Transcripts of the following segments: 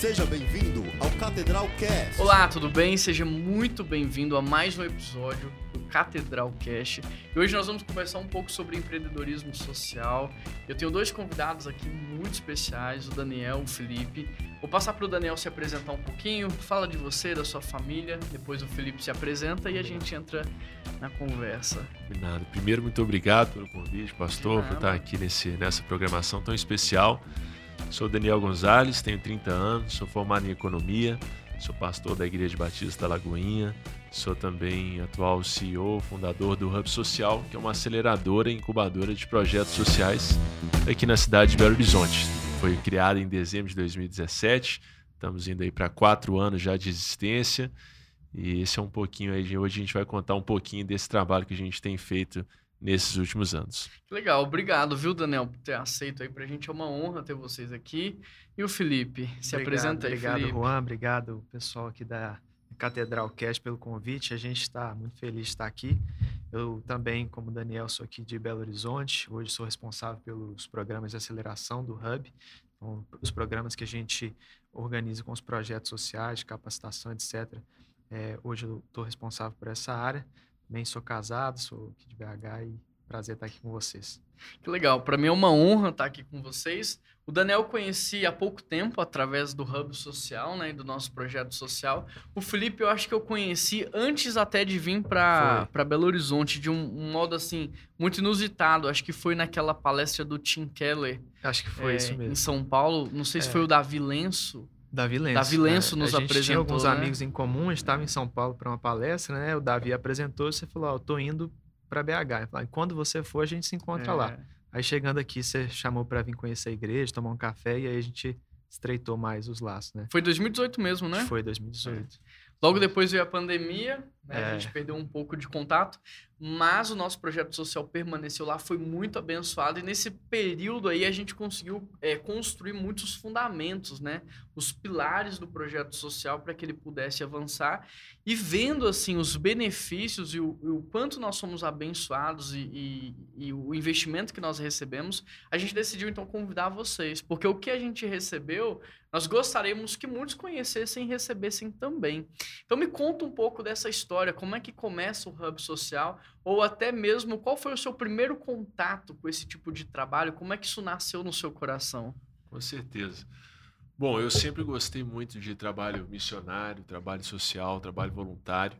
Seja bem-vindo ao Catedral Cast. Olá, tudo bem? Seja muito bem-vindo a mais um episódio do Catedral Cast. E hoje nós vamos conversar um pouco sobre empreendedorismo social. Eu tenho dois convidados aqui muito especiais, o Daniel e o Felipe. Vou passar para o Daniel se apresentar um pouquinho, fala de você, da sua família, depois o Felipe se apresenta e a gente entra na conversa. Combinado. Primeiro, muito obrigado pelo convite, pastor, por estar aqui nesse, nessa programação tão especial. Sou Daniel Gonzalez, tenho 30 anos, sou formado em economia, sou pastor da Igreja Batista Lagoinha, sou também atual CEO, fundador do Hub Social, que é uma aceleradora e incubadora de projetos sociais aqui na cidade de Belo Horizonte. Foi criada em dezembro de 2017, estamos indo aí para quatro anos já de existência. E esse é um pouquinho aí, hoje a gente vai contar um pouquinho desse trabalho que a gente tem feito nesses últimos anos. Legal, obrigado, viu, Daniel, por ter aceito aí pra gente. É uma honra ter vocês aqui. E o Felipe, se obrigado, apresenta aí, Obrigado, Felipe. Juan. Obrigado, pessoal aqui da Catedral Cast pelo convite. A gente está muito feliz de estar aqui. Eu também, como Daniel, sou aqui de Belo Horizonte. Hoje sou responsável pelos programas de aceleração do Hub. Então, os programas que a gente organiza com os projetos sociais, de capacitação, etc. É, hoje eu estou responsável por essa área. Também sou casado, sou aqui de BH e prazer estar aqui com vocês. Que legal, para mim é uma honra estar aqui com vocês. O Daniel eu conheci há pouco tempo através do Hub Social, né, do nosso projeto social. O Felipe eu acho que eu conheci antes até de vir para Belo Horizonte de um, um, modo assim muito inusitado. Acho que foi naquela palestra do Tim Keller. Acho que foi é, isso mesmo. Em São Paulo, não sei se foi o Davi Lenço. Davi Lenço. Davi Lenço né? nos a gente apresentou. Tinha alguns né? amigos em comum, a gente estava em São Paulo para uma palestra, né? O Davi apresentou e você falou: Ó, oh, eu tô indo para BH. Falei, quando você for, a gente se encontra É. lá. Aí chegando aqui, você chamou para vir conhecer a igreja, tomar um café e aí a gente estreitou mais os laços, né? Foi 2018 mesmo, né? Foi 2018. Logo depois veio a pandemia, né? a É. gente perdeu um pouco de contato, mas o nosso projeto social permaneceu lá, foi muito abençoado e nesse período aí a gente conseguiu é, construir muitos fundamentos, né? Os pilares do projeto social para que ele pudesse avançar e vendo assim os benefícios e o, e o quanto nós somos abençoados e, e, e o investimento que nós recebemos, a gente decidiu então convidar vocês, porque o que a gente recebeu nós gostaríamos que muitos conhecessem e recebessem também. Então me conta um pouco dessa história, como é que começa o Hub Social, ou até mesmo qual foi o seu primeiro contato com esse tipo de trabalho, como é que isso nasceu no seu coração? Com certeza. Bom, eu sempre gostei muito de trabalho missionário, trabalho social, trabalho voluntário.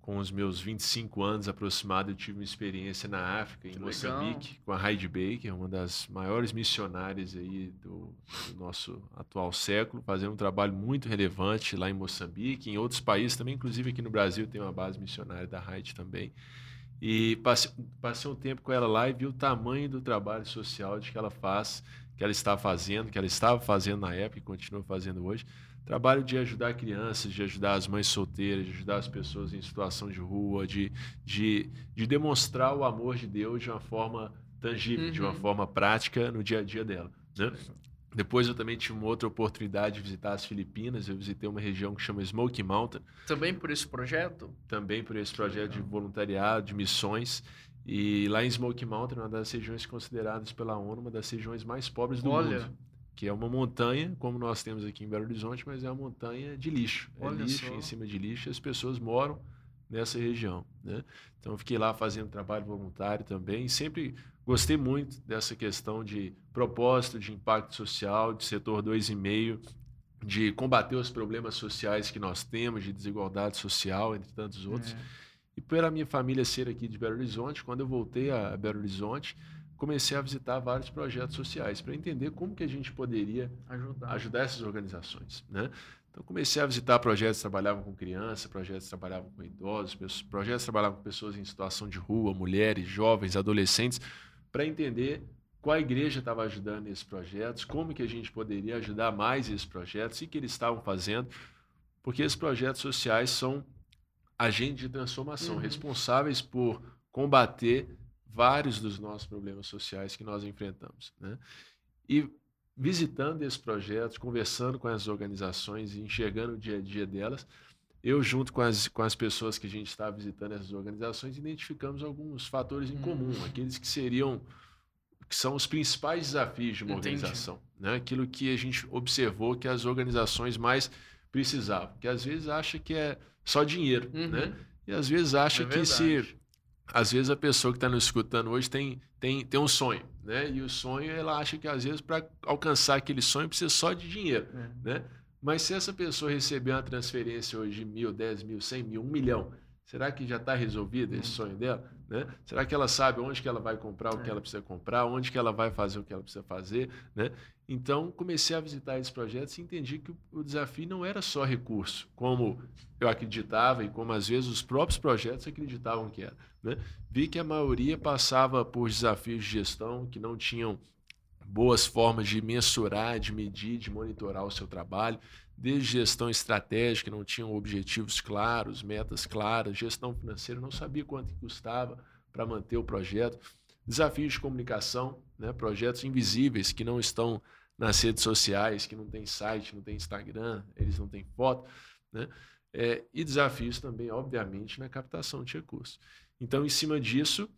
Com os meus 25 anos aproximados, eu tive uma experiência na África, em Que Moçambique, legal. com a Heidi Baker, uma das maiores missionárias aí do, do nosso atual século, fazendo um trabalho muito relevante lá em Moçambique, em outros países também, inclusive aqui no Brasil tem uma base missionária da Heidi também. E passei, passei um tempo com ela lá e vi o tamanho do trabalho social de que ela faz, que ela está fazendo, que ela estava fazendo na época e continua fazendo hoje. Trabalho de ajudar crianças, de ajudar as mães solteiras, de ajudar as pessoas em situação de rua, de, de, de demonstrar o amor de Deus de uma forma tangível, de uma Uhum. forma prática no dia a dia dela. Né? Depois eu também tive uma outra oportunidade de visitar as Filipinas. Eu visitei uma região que chama Smoky Mountain, Também por esse projeto? também por esse projeto de voluntariado, de missões. E lá em Smoky Mountain, uma das regiões consideradas pela ONU, uma das regiões mais pobres do Olha. mundo. Que é uma montanha, como nós temos aqui em Belo Horizonte, mas é uma montanha de lixo. É Olha lixo só. em cima de lixo as pessoas moram nessa região. Né? Então, fiquei lá fazendo trabalho voluntário também. E sempre gostei muito dessa questão de propósito, de impacto social, de setor 2,5, de combater os problemas sociais que nós temos, de desigualdade social, entre tantos outros. É. E pela minha família ser aqui de Belo Horizonte, quando eu voltei a Belo Horizonte, comecei a visitar vários projetos sociais para entender como que a gente poderia Ajudar. ajudar essas organizações, né? Então comecei a visitar projetos que trabalhavam com crianças, projetos que trabalhavam com idosos, projetos que trabalhavam com pessoas em situação de rua, mulheres, jovens, adolescentes, para entender qual igreja estava ajudando esses projetos, como que a gente poderia ajudar mais esses projetos e que eles estavam fazendo, porque esses projetos sociais são agentes de transformação, Uhum. responsáveis por combater vários dos nossos problemas sociais que nós enfrentamos. Né? E visitando esses projetos, conversando com as organizações e enxergando o dia a dia delas, eu, junto com as, com as pessoas que a gente está visitando essas organizações, identificamos alguns fatores em comum, Hum. aqueles que seriam que são os principais desafios de uma Entendi. organização. Né? Aquilo que a gente observou que as organizações mais precisavam. Que às vezes acha que é só dinheiro, Uhum. né? E às vezes acha É que se. Às vezes a pessoa que está nos escutando hoje tem, tem, tem um sonho, né? E o sonho, ela acha que às vezes para alcançar aquele sonho precisa só de dinheiro, É. né? Mas se essa pessoa receber uma transferência hoje de mil, dez mil, cem mil, um milhão, será que já está resolvido esse sonho dela? Né? Será que ela sabe onde que ela vai comprar o que É. ela precisa comprar, onde que ela vai fazer o que ela precisa fazer, né? Então comecei a visitar esses projetos e entendi que o, o desafio não era só recurso, como eu acreditava e como às vezes os próprios projetos acreditavam que era. Né? Vi que a maioria passava por desafios de gestão que não tinham boas formas de mensurar, de medir, de monitorar o seu trabalho, desde gestão estratégica, não tinham objetivos claros, metas claras, gestão financeira, não sabia quanto custava para manter o projeto, desafios de comunicação, né? projetos invisíveis que não estão nas redes sociais, que não tem site, não tem Instagram, eles não têm foto, né? É, e desafios também, obviamente, na captação de recursos. Então, em cima disso,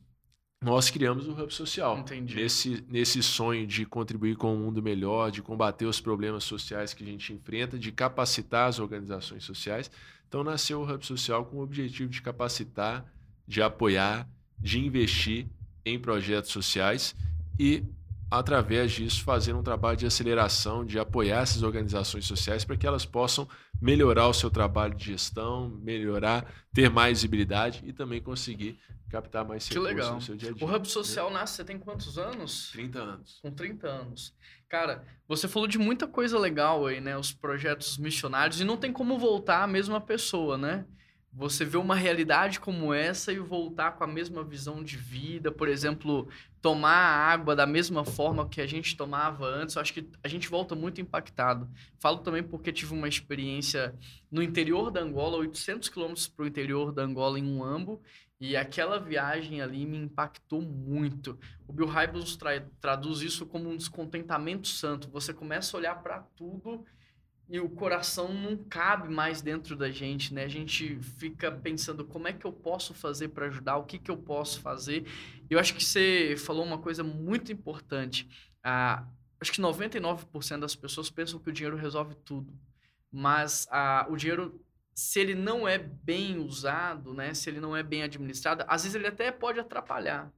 nós criamos o Hub Social. Entendi. Nesse, nesse sonho de contribuir com um mundo melhor, de combater os problemas sociais que a gente enfrenta, de capacitar as organizações sociais. Então, nasceu o Hub Social com o objetivo de capacitar, de apoiar, de investir em projetos sociais e, através disso, fazer um trabalho de aceleração, de apoiar essas organizações sociais para que elas possam melhorar o seu trabalho de gestão, melhorar, ter mais visibilidade e também conseguir captar mais Que recursos legal. no seu dia a dia. O Hub Social nasce, você tem quantos anos? 30 anos. Com 30 anos. Cara, você falou de muita coisa legal aí, né? Os projetos missionários, e não tem como voltar a mesma pessoa, né? Você vê uma realidade como essa e voltar com a mesma visão de vida, por exemplo, tomar água da mesma forma que a gente tomava antes, eu acho que a gente volta muito impactado. Falo também porque tive uma experiência no interior da Angola, 800 quilômetros para o interior da Angola em um e aquela viagem ali me impactou muito. O Bill Hybels tra traduz isso como um descontentamento santo. Você começa a olhar para tudo e o coração não cabe mais dentro da gente, né? A gente fica pensando como é que eu posso fazer para ajudar, o que que eu posso fazer. Eu acho que você falou uma coisa muito importante. Ah, acho que 99% das pessoas pensam que o dinheiro resolve tudo, mas ah, o dinheiro se ele não é bem usado, né, se ele não é bem administrado, às vezes ele até pode atrapalhar.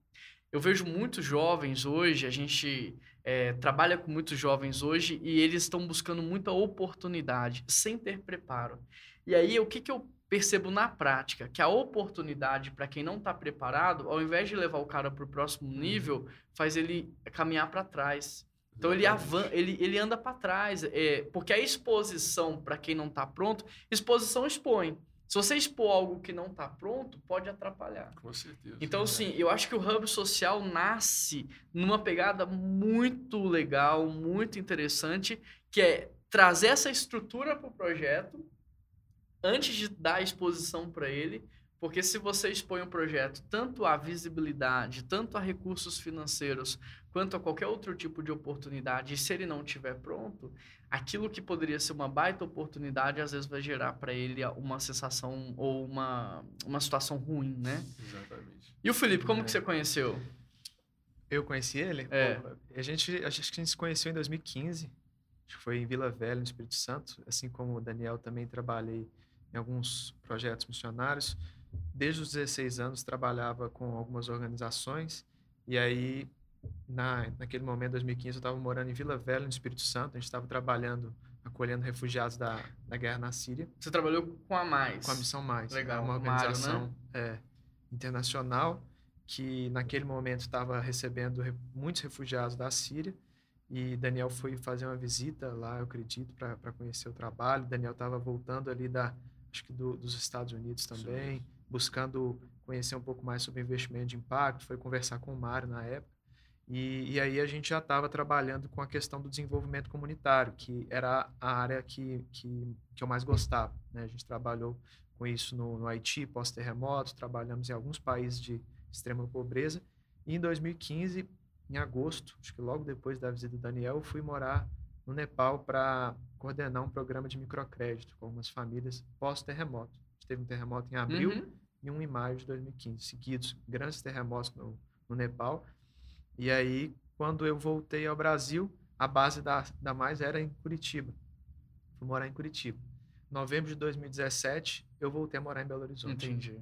Eu vejo muitos jovens hoje, a gente é, trabalha com muitos jovens hoje e eles estão buscando muita oportunidade, sem ter preparo. E aí, o que, que eu percebo na prática? Que a oportunidade, para quem não está preparado, ao invés de levar o cara para o próximo nível, faz ele caminhar para trás. Então ele, avan ele, ele anda para trás, é, porque a exposição, para quem não está pronto, exposição expõe. Se você expor algo que não está pronto, pode atrapalhar. Com certeza. Então, sim, eu acho que o Hub Social nasce numa pegada muito legal, muito interessante, que é trazer essa estrutura para o projeto antes de dar a exposição para ele, porque se você expõe um projeto tanto à visibilidade, tanto a recursos financeiros, quanto a qualquer outro tipo de oportunidade, e se ele não estiver pronto, aquilo que poderia ser uma baita oportunidade, às vezes vai gerar para ele uma sensação ou uma, uma situação ruim, né? Exatamente. E o Felipe, como É. que você conheceu? Eu conheci ele? É. Pô, a gente, acho que a gente se conheceu em 2015. Acho que foi em Vila Velha, no Espírito Santo. Assim como o Daniel, também trabalhei em alguns projetos missionários. Desde os 16 anos, trabalhava com algumas organizações. E aí, na, naquele momento, 2015, eu estava morando em Vila Velha, no Espírito Santo. A gente estava trabalhando, acolhendo refugiados da, da guerra na Síria. Você trabalhou com a Mais. Com a Missão Mais. Legal, É uma o Mário, né? organização é, internacional que naquele momento estava recebendo re- muitos refugiados da Síria. E Daniel foi fazer uma visita lá, eu acredito, para conhecer o trabalho. Daniel estava voltando ali da, acho que do- dos Estados Unidos também, buscando conhecer um pouco mais sobre investimento de impacto. Foi conversar com o Mário na época. E, e aí a gente já estava trabalhando com a questão do desenvolvimento comunitário, que era a área que, que, que eu mais gostava. Né? A gente trabalhou com isso no, no Haiti, pós-terremoto, trabalhamos em alguns países de extrema pobreza. E em 2015, em agosto, acho que logo depois da visita do Daniel, eu fui morar no Nepal para coordenar um programa de microcrédito com algumas famílias pós-terremoto. Teve um terremoto em abril Uhum. E um em maio de 2015, seguidos, grandes terremotos no, no Nepal. E aí, quando eu voltei ao Brasil, a base da, da Mais era em Curitiba. Fui morar em Curitiba. Em novembro de 2017, eu voltei a morar em Belo Horizonte. Entendi.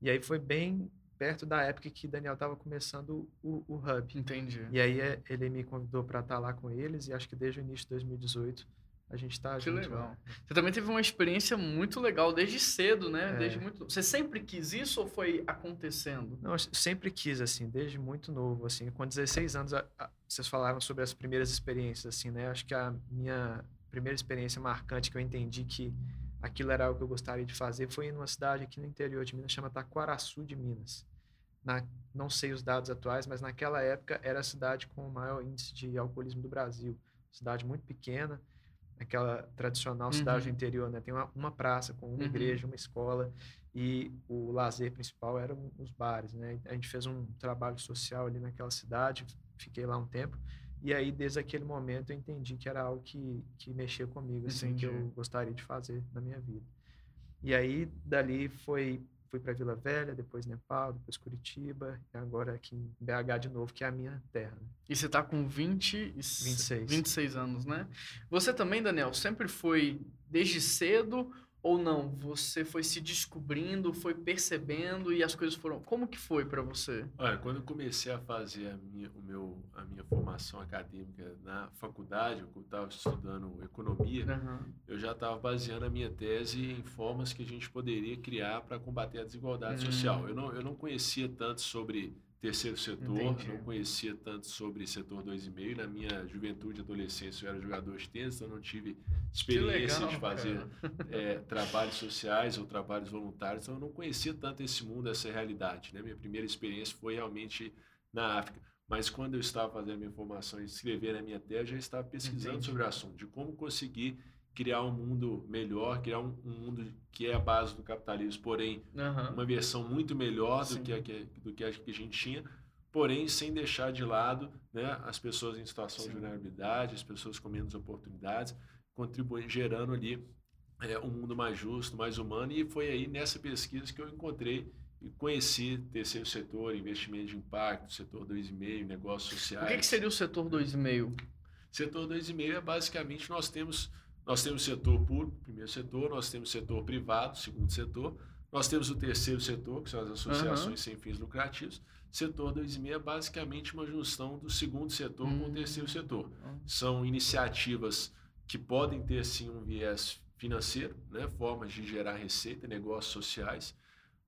E aí foi bem perto da época que Daniel estava começando o, o Hub. Entendi. E aí é, ele me convidou para estar tá lá com eles e acho que desde o início de 2018 a gente está Que junto. legal. lá. Você também teve uma experiência muito legal desde cedo, né? É. Desde muito. Você sempre quis isso ou foi acontecendo? Não, eu sempre quis, assim, desde muito novo, assim. Com 16 anos, a- a- vocês falaram sobre as primeiras experiências, assim, né? Acho que a minha primeira experiência marcante que eu entendi que aquilo era algo que eu gostaria de fazer foi em uma cidade aqui no interior de Minas, chama Taquaraçu de Minas. Na, não sei os dados atuais, mas naquela época era a cidade com o maior índice de alcoolismo do Brasil. Cidade muito pequena, aquela tradicional cidade do Uhum. interior, né? Tem uma, uma praça com uma Uhum. igreja, uma escola e o lazer principal eram os bares, né? A gente fez um trabalho social ali naquela cidade, fiquei lá um tempo e aí desde aquele momento eu entendi que era algo que, que mexia comigo, assim, que eu Entendi. gostaria de fazer na minha vida. E aí dali foi fui para Vila Velha, depois Nepal, depois Curitiba e agora aqui em BH de novo, que é a minha terra. E você tá com 20 e... 26. 26 anos, né? Você também, Daniel, sempre foi desde cedo ou não? Você foi se descobrindo, foi percebendo e as coisas foram. Como que foi pra você? Olha, quando eu comecei a fazer a minha, o meu, a minha formação acadêmica na faculdade, eu estava estudando economia, Aham. eu já estava baseando a minha tese em formas que a gente poderia criar para combater a desigualdade Hum. social. Eu não, eu não conhecia tanto sobre terceiro setor, Entendi. não conhecia tanto sobre setor 2,5. Na minha juventude e adolescência eu era jogador de tênis, então não tive experiência legal, de fazer é, trabalhos sociais ou trabalhos voluntários, então eu não conhecia tanto esse mundo, essa realidade. Né? Minha primeira experiência foi realmente na África. Mas quando eu estava fazendo minha formação e escrever na minha tese, eu já estava pesquisando Entendi. sobre o assunto, de como conseguir criar um mundo melhor, criar um, um mundo que é a base do capitalismo, porém Aham. uma versão muito melhor do que, a, que- do que a que a gente tinha, porém sem deixar de lado né, as pessoas em situação de Sim. vulnerabilidade, as pessoas com menos oportunidades, contribuindo, gerando ali é, um mundo mais justo, mais humano. E foi aí nessa pesquisa que eu encontrei e conheci terceiro setor, investimento de impacto, setor 2,5, negócios sociais. O que, que seria o setor 2,5? Setor 2,5 é basicamente nós temos nós temos setor público, primeiro setor, nós temos setor privado, segundo setor, nós temos o terceiro setor, que são as associações Aham. sem fins lucrativos. Setor 2,5 é basicamente uma junção do segundo setor com o Hum. terceiro setor. São iniciativas que podem ter sim um viés financeiro, né, formas de gerar receita, negócios sociais,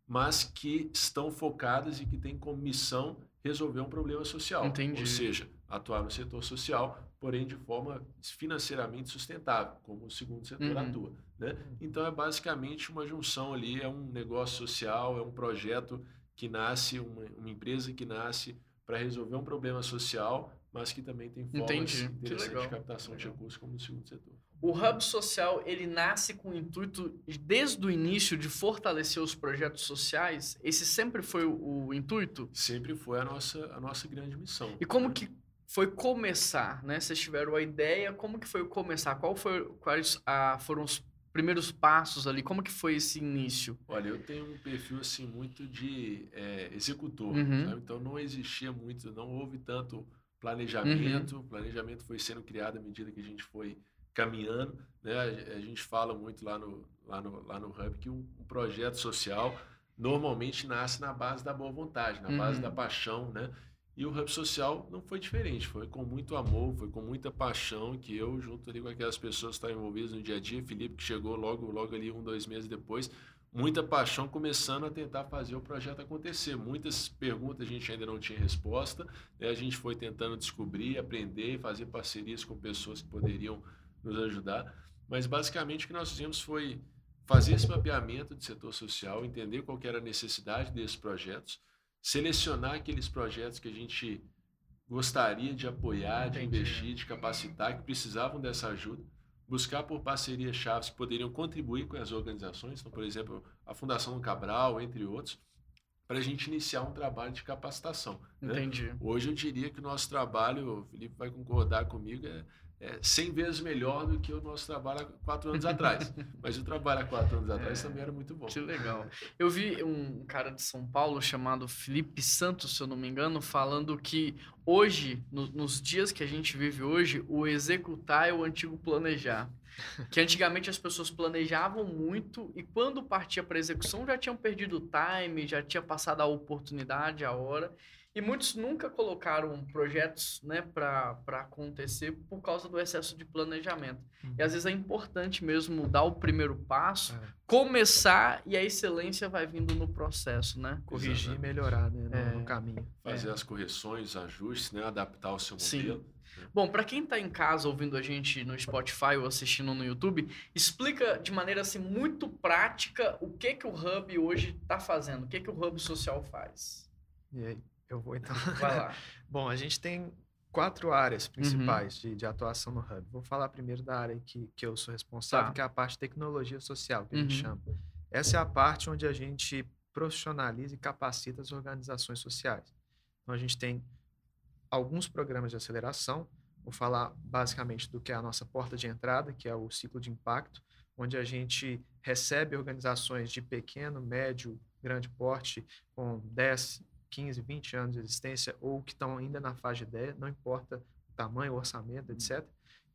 mas que estão focadas e que têm como missão resolver um problema social. Entendi. Ou seja, atuar no setor social, porém de forma financeiramente sustentável, como o segundo setor Uhum. atua. Né? Então é basicamente uma junção ali, é um negócio social, é um projeto que nasce, uma, uma empresa que nasce para resolver um problema social, mas que também tem formas Entendi. Interessantes de captação de recursos como no segundo setor. O Hub Social, ele nasce com o intuito, desde o início, de fortalecer os projetos sociais? Esse sempre foi o, o intuito? Sempre foi a nossa, a nossa grande missão. E como né? que foi começar, né? Vocês tiveram a ideia, como que foi começar? Qual foi, quais ah, foram os primeiros passos ali? Como que foi esse início? Olha, eu tenho um perfil assim muito de é, executor, Uhum. então não existia muito, não houve tanto planejamento. Uhum. O planejamento foi sendo criado à medida que a gente foi caminhando, né? A, a gente fala muito lá no lá no, lá no Hub que um, um projeto social normalmente nasce na base da boa vontade, na base Uhum. da paixão, né? E o Hub Social não foi diferente, foi com muito amor, foi com muita paixão que eu, junto ali com aquelas pessoas que estavam envolvidas no dia a dia, Felipe que chegou logo, logo ali um, dois meses depois, muita paixão começando a tentar fazer o projeto acontecer. Muitas perguntas a gente ainda não tinha resposta, né? a gente foi tentando descobrir, aprender, fazer parcerias com pessoas que poderiam nos ajudar, mas basicamente o que nós fizemos foi fazer esse mapeamento de setor social, entender qual era a necessidade desses projetos, selecionar aqueles projetos que a gente gostaria de apoiar, de Entendi. investir, de capacitar, que precisavam dessa ajuda, buscar por parcerias chaves que poderiam contribuir com as organizações, então, por exemplo, a Fundação Cabral, entre outros, para a gente iniciar um trabalho de capacitação. né? Entendi. Hoje eu diria que o nosso trabalho, o Felipe vai concordar comigo, é, é 100 vezes melhor do que o nosso trabalho há quatro anos atrás. Mas o trabalho há quatro anos atrás é, também era muito bom. Que legal. Eu vi um cara de São Paulo chamado Felipe Santos, se eu não me engano, falando que hoje, no, nos dias que a gente vive hoje, o executar é o antigo planejar. Que antigamente as pessoas planejavam muito e quando partia para execução já tinham perdido o time, já tinha passado a oportunidade, a hora. E muitos nunca colocaram projetos né, para acontecer por causa do excesso de planejamento. Uhum. E às vezes é importante mesmo dar o primeiro passo, é. começar e a excelência vai vindo no processo, né? Corrigir e melhorar né, no, é. no caminho. Fazer é. as correções, ajustes, né, adaptar o seu modelo. Sim. Bom, para quem está em casa ouvindo a gente no Spotify ou assistindo no YouTube, explica de maneira assim muito prática o que que o Hub hoje está fazendo, o que que o Hub Social faz. E aí? Eu vou então. Vai lá. Bom, a gente tem quatro áreas principais uhum. de, de, atuação no Hub. Vou falar primeiro da área que, que eu sou responsável, tá. que é a parte de tecnologia social, que uhum. a gente uhum. chama. Essa é a parte onde a gente profissionaliza e capacita as organizações sociais. Então, a gente tem alguns programas de aceleração. Vou falar basicamente do que é a nossa porta de entrada, que é o ciclo de impacto, onde a gente recebe organizações de pequeno, médio, grande porte, com 10, 15, 20 anos de existência ou que estão ainda na fase de ideia, não importa o tamanho, o orçamento, etc.,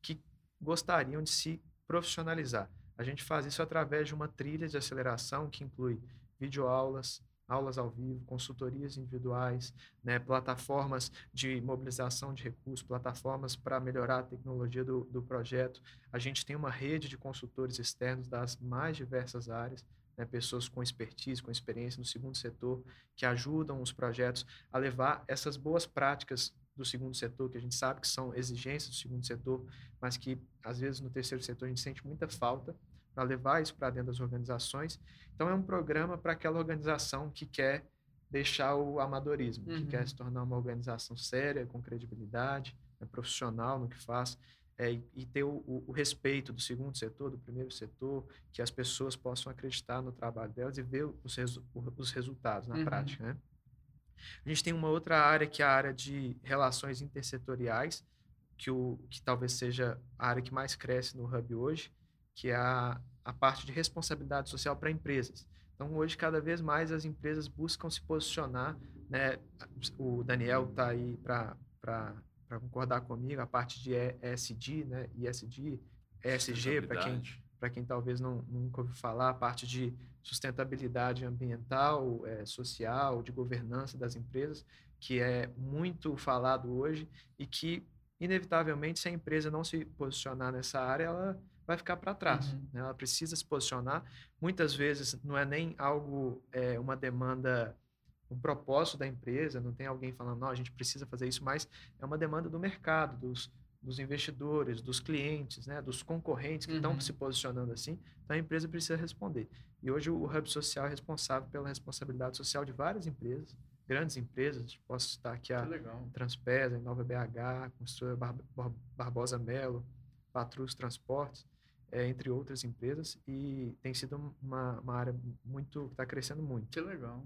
que gostariam de se profissionalizar. A gente faz isso através de uma trilha de aceleração que inclui videoaulas, aulas ao vivo, consultorias individuais, né, plataformas de mobilização de recursos, plataformas para melhorar a tecnologia do, do projeto. A gente tem uma rede de consultores externos das mais diversas áreas né, pessoas com expertise, com experiência no segundo setor, que ajudam os projetos a levar essas boas práticas do segundo setor, que a gente sabe que são exigências do segundo setor, mas que às vezes no terceiro setor a gente sente muita falta para levar isso para dentro das organizações. Então é um programa para aquela organização que quer deixar o amadorismo, uhum. que quer se tornar uma organização séria, com credibilidade, né, profissional no que faz é, e ter o, o, o, respeito do segundo setor, do primeiro setor, que as pessoas possam acreditar no trabalho delas e ver os, resu os resultados na uhum. prática. Né? A gente tem uma outra área que é a área de relações intersetoriais, que, o, que talvez seja a área que mais cresce no Hub hoje, que é a, a parte de responsabilidade social para empresas. Então, hoje, cada vez mais as empresas buscam se posicionar. Né? O Daniel está aí para para concordar comigo, a parte de ESG, né? ISD, ESG, para quem, quem talvez não, nunca ouviu falar, a parte de sustentabilidade ambiental, é, social, de governança das empresas, que é muito falado hoje e que, inevitavelmente, se a empresa não se posicionar nessa área, ela vai ficar para trás. Uhum. Né? Ela precisa se posicionar. Muitas vezes não é nem algo, é, uma demanda um propósito da empresa, não tem alguém falando, não, a gente precisa fazer isso, mas é uma demanda do mercado, dos, dos investidores, dos clientes, né, dos concorrentes que uhum. estão se posicionando assim, então a empresa precisa responder. E hoje o Hub Social é responsável pela responsabilidade social de várias empresas, grandes empresas, posso citar aqui a Transpesa, a Nova BH, Construtora Bar Bar Barbosa Melo, Patrus Transportes, é, entre outras empresas, e tem sido uma, uma área muito, que está crescendo muito. Que legal.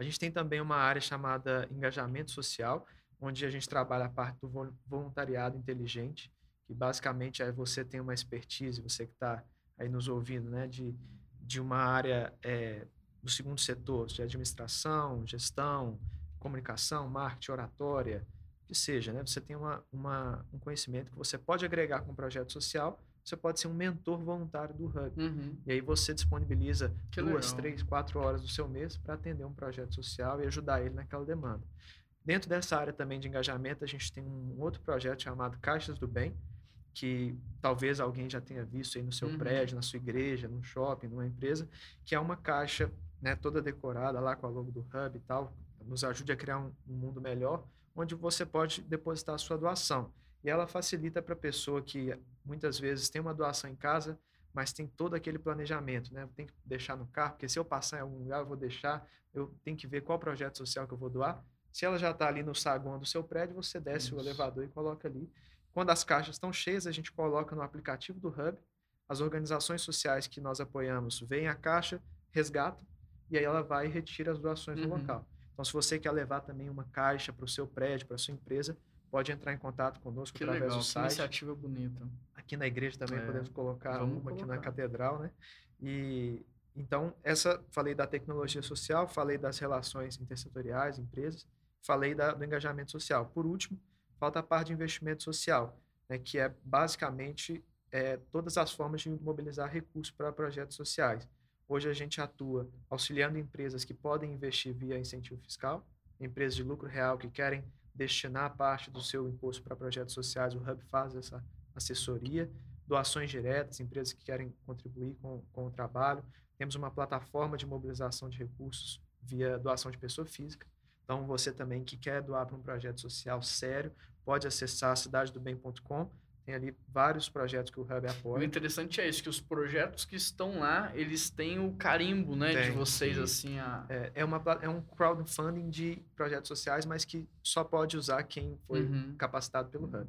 A gente tem também uma área chamada engajamento social, onde a gente trabalha a parte do voluntariado inteligente, que basicamente é você tem uma expertise, você que está aí nos ouvindo, né, de, de uma área é, do segundo setor, de administração, gestão, comunicação, marketing, oratória, que seja, né? Você tem uma, uma, um conhecimento que você pode agregar com o projeto social você pode ser um mentor voluntário do Hub. Uhum. E aí você disponibiliza que duas, legal. três, quatro horas do seu mês para atender um projeto social e ajudar ele naquela demanda. Dentro dessa área também de engajamento, a gente tem um outro projeto chamado Caixas do Bem, que talvez alguém já tenha visto aí no seu uhum. prédio, na sua igreja, num shopping, numa empresa, que é uma caixa né, toda decorada lá com a logo do Hub e tal, nos ajude a criar um, um mundo melhor, onde você pode depositar a sua doação. E ela facilita para a pessoa que muitas vezes tem uma doação em casa, mas tem todo aquele planejamento, né? Tem que deixar no carro, porque se eu passar em algum lugar, eu vou deixar, eu tenho que ver qual projeto social que eu vou doar. Se ela já está ali no saguão do seu prédio, você desce Isso. o elevador e coloca ali. Quando as caixas estão cheias, a gente coloca no aplicativo do Hub. As organizações sociais que nós apoiamos veem a caixa, resgatam, e aí ela vai e retira as doações uhum. no local. Então, se você quer levar também uma caixa para o seu prédio, para a sua empresa, pode entrar em contato conosco que através legal, do site. iniciativa bonita. Aqui na igreja também É, podemos colocar vamos uma aqui na colocar. catedral, né? E então essa falei da tecnologia social, falei das relações intersetoriais, empresas, falei da- do engajamento social. Por último, falta a parte de investimento social, né, que é basicamente é, todas as formas de mobilizar recursos para projetos sociais. Hoje a gente atua auxiliando empresas que podem investir via incentivo fiscal, empresas de lucro real que querem destinar parte do seu imposto para projetos sociais, o Hub faz essa assessoria, doações diretas, empresas que querem contribuir com, com o trabalho. Temos uma plataforma de mobilização de recursos via doação de pessoa física. Então, você também que quer doar para um projeto social sério, pode acessar cidadedobem.com. Tem ali vários projetos que o Hub O apoia. interessante é isso, que os projetos que estão lá, eles têm o carimbo, né, de Tem, vocês, sim. assim, a... É, é, uma, é um crowdfunding de projetos sociais, mas que só pode usar quem foi Uhum. capacitado pelo Hub.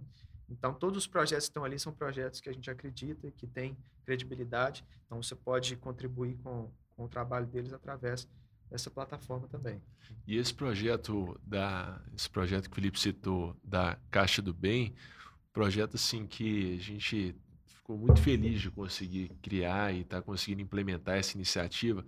Então, todos os projetos que estão ali são projetos que a gente acredita e que têm credibilidade. Então, você pode contribuir com, com o trabalho deles através dessa plataforma também. E esse projeto da esse projeto que o Felipe citou da Caixa do Bem, projeto assim que a gente ficou muito feliz de conseguir criar e estar conseguindo implementar essa iniciativa,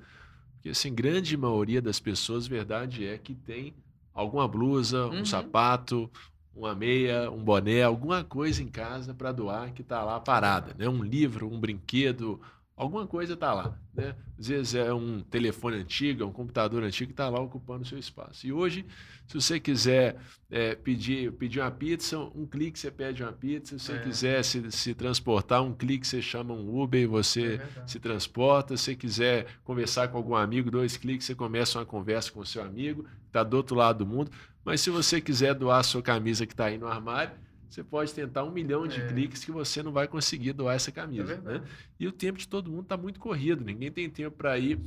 porque assim, grande maioria das pessoas, verdade é que tem alguma blusa, um Uhum. sapato, uma meia, um boné, alguma coisa em casa para doar que está lá parada, né? Um livro, um brinquedo, alguma coisa está lá, né? Às vezes é um telefone antigo, é um computador antigo que está lá ocupando o seu espaço. E hoje, se você quiser é, pedir, pedir uma pizza, um clique você pede uma pizza. Se você É. quiser se, se transportar, um clique você chama um Uber e você verdade. se transporta. Se você quiser conversar com algum amigo, dois cliques você começa uma conversa com o seu amigo, está do outro lado do mundo. Mas se você quiser doar a sua camisa que está aí no armário, você pode tentar um milhão de É. cliques que você não vai conseguir doar essa É camisa. né? verdade. E o tempo de todo mundo está muito corrido. Ninguém tem tempo para ir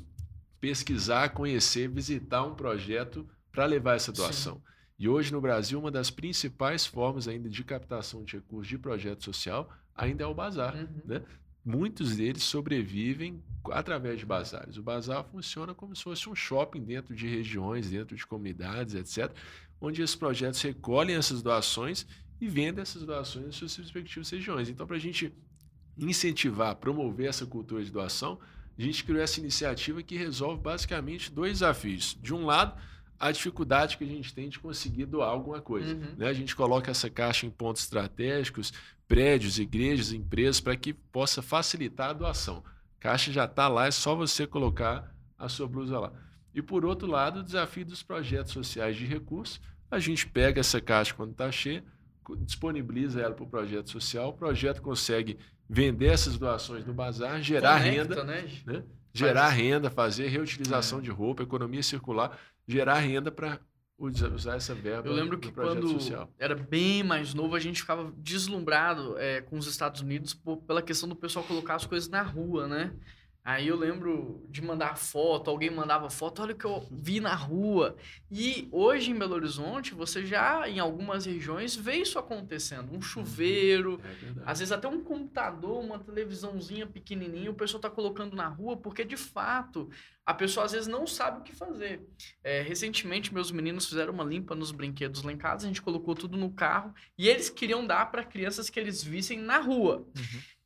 pesquisar, conhecer, visitar um projeto para levar essa Sim. doação. E hoje no Brasil, uma das principais formas ainda de captação de recursos de projeto social ainda é o bazar. Uhum. né? Muitos deles sobrevivem através de bazares. O bazar funciona como se fosse um shopping dentro de regiões, dentro de comunidades, etc., onde esses projetos recolhem essas doações e vendem essas doações nas suas respectivas regiões. Então, para a gente incentivar, promover essa cultura de doação, a gente criou essa iniciativa que resolve basicamente dois desafios. De um lado, a dificuldade que a gente tem de conseguir doar alguma coisa. Uhum. né? A gente coloca essa caixa em pontos estratégicos, prédios, igrejas, empresas, para que possa facilitar a doação. A caixa já está lá, é só você colocar a sua blusa lá. E por outro lado, o desafio dos projetos sociais de recursos. A gente pega essa caixa quando está cheia, disponibiliza ela para o projeto social, o projeto consegue vender essas doações no bazar, gerar Conecta, renda, né? né? gerar Faz- renda, fazer reutilização É. de roupa, economia circular, gerar renda para usar essa verba Eu lembro que quando social. era bem mais novo, a gente ficava deslumbrado é, com os Estados Unidos por- pela questão do pessoal colocar as coisas na rua, né? Aí eu lembro de mandar foto, alguém mandava foto, olha o que eu vi na rua. E hoje em Belo Horizonte, você já, em algumas regiões, vê isso acontecendo. Um chuveiro, É às vezes até um computador, uma televisãozinha pequenininha, o pessoal está colocando na rua, porque de fato a pessoa às vezes não sabe o que fazer. É, recentemente, meus meninos fizeram uma limpa nos brinquedos lá em casa, a gente colocou tudo no carro e eles queriam dar para crianças que eles vissem na rua.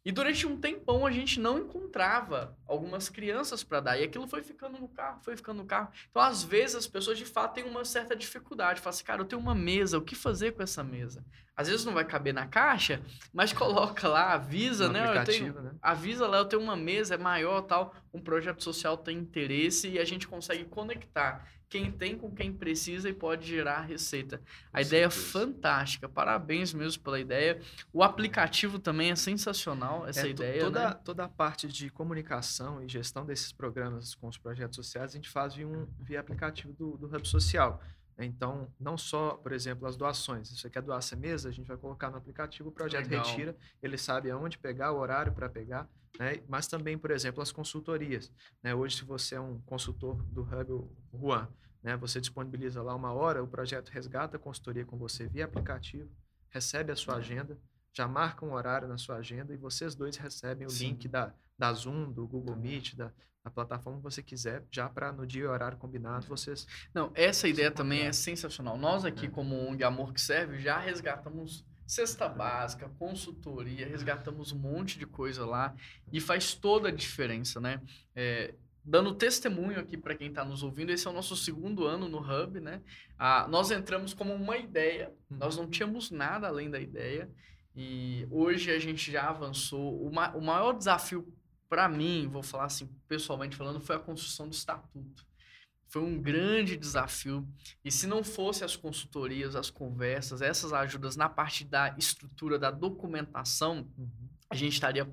E durante um tempão a gente não encontrava algumas crianças para dar. E aquilo foi ficando no carro, foi ficando no carro. Então, às vezes, as pessoas de fato têm uma certa dificuldade. Falam assim, cara, eu tenho uma mesa, o que fazer com essa mesa? Às vezes não vai caber na caixa, mas coloca lá, avisa, No né? Eu tenho, né? avisa lá, eu tenho uma mesa, é maior tal, um projeto social tem interesse e a gente consegue conectar quem tem com quem precisa e pode gerar receita. A ideia é fantástica, parabéns mesmo pela ideia. O aplicativo também é sensacional, essa É, ideia, toda, né? toda a parte de comunicação e gestão desses programas com os projetos sociais, a gente faz via, um, via aplicativo do, do Hub Social. Então, não só, por exemplo, as doações. Se você quer doar essa mesa, a gente vai colocar no aplicativo, o projeto Legal. retira, ele sabe aonde pegar, o horário para pegar, né? mas também, por exemplo, as consultorias. Né? Hoje, se você é um consultor do Hub, o Juan, né? você disponibiliza lá uma hora, o projeto resgata a consultoria com você via aplicativo, recebe a sua É. agenda, já marca um horário na sua agenda e vocês dois recebem o Sim. link da, da Zoom, do Google Meet, da, da plataforma que você quiser, já para no dia e horário combinado vocês. Não, essa ideia também é sensacional. Nós aqui, é. como ONG Amor que Serve, já resgatamos cesta básica, consultoria, resgatamos um monte de coisa lá e faz toda a diferença, né? É, dando testemunho aqui para quem está nos ouvindo, esse é o nosso segundo ano no Hub, né? Ah, nós entramos como uma ideia, nós não tínhamos nada além da ideia e hoje a gente já avançou. O, ma o maior desafio para mim, vou falar assim pessoalmente falando, foi a construção do estatuto. Foi um grande desafio. E se não fosse as consultorias, as conversas, essas ajudas na parte da estrutura, da documentação, uhum. a gente estaria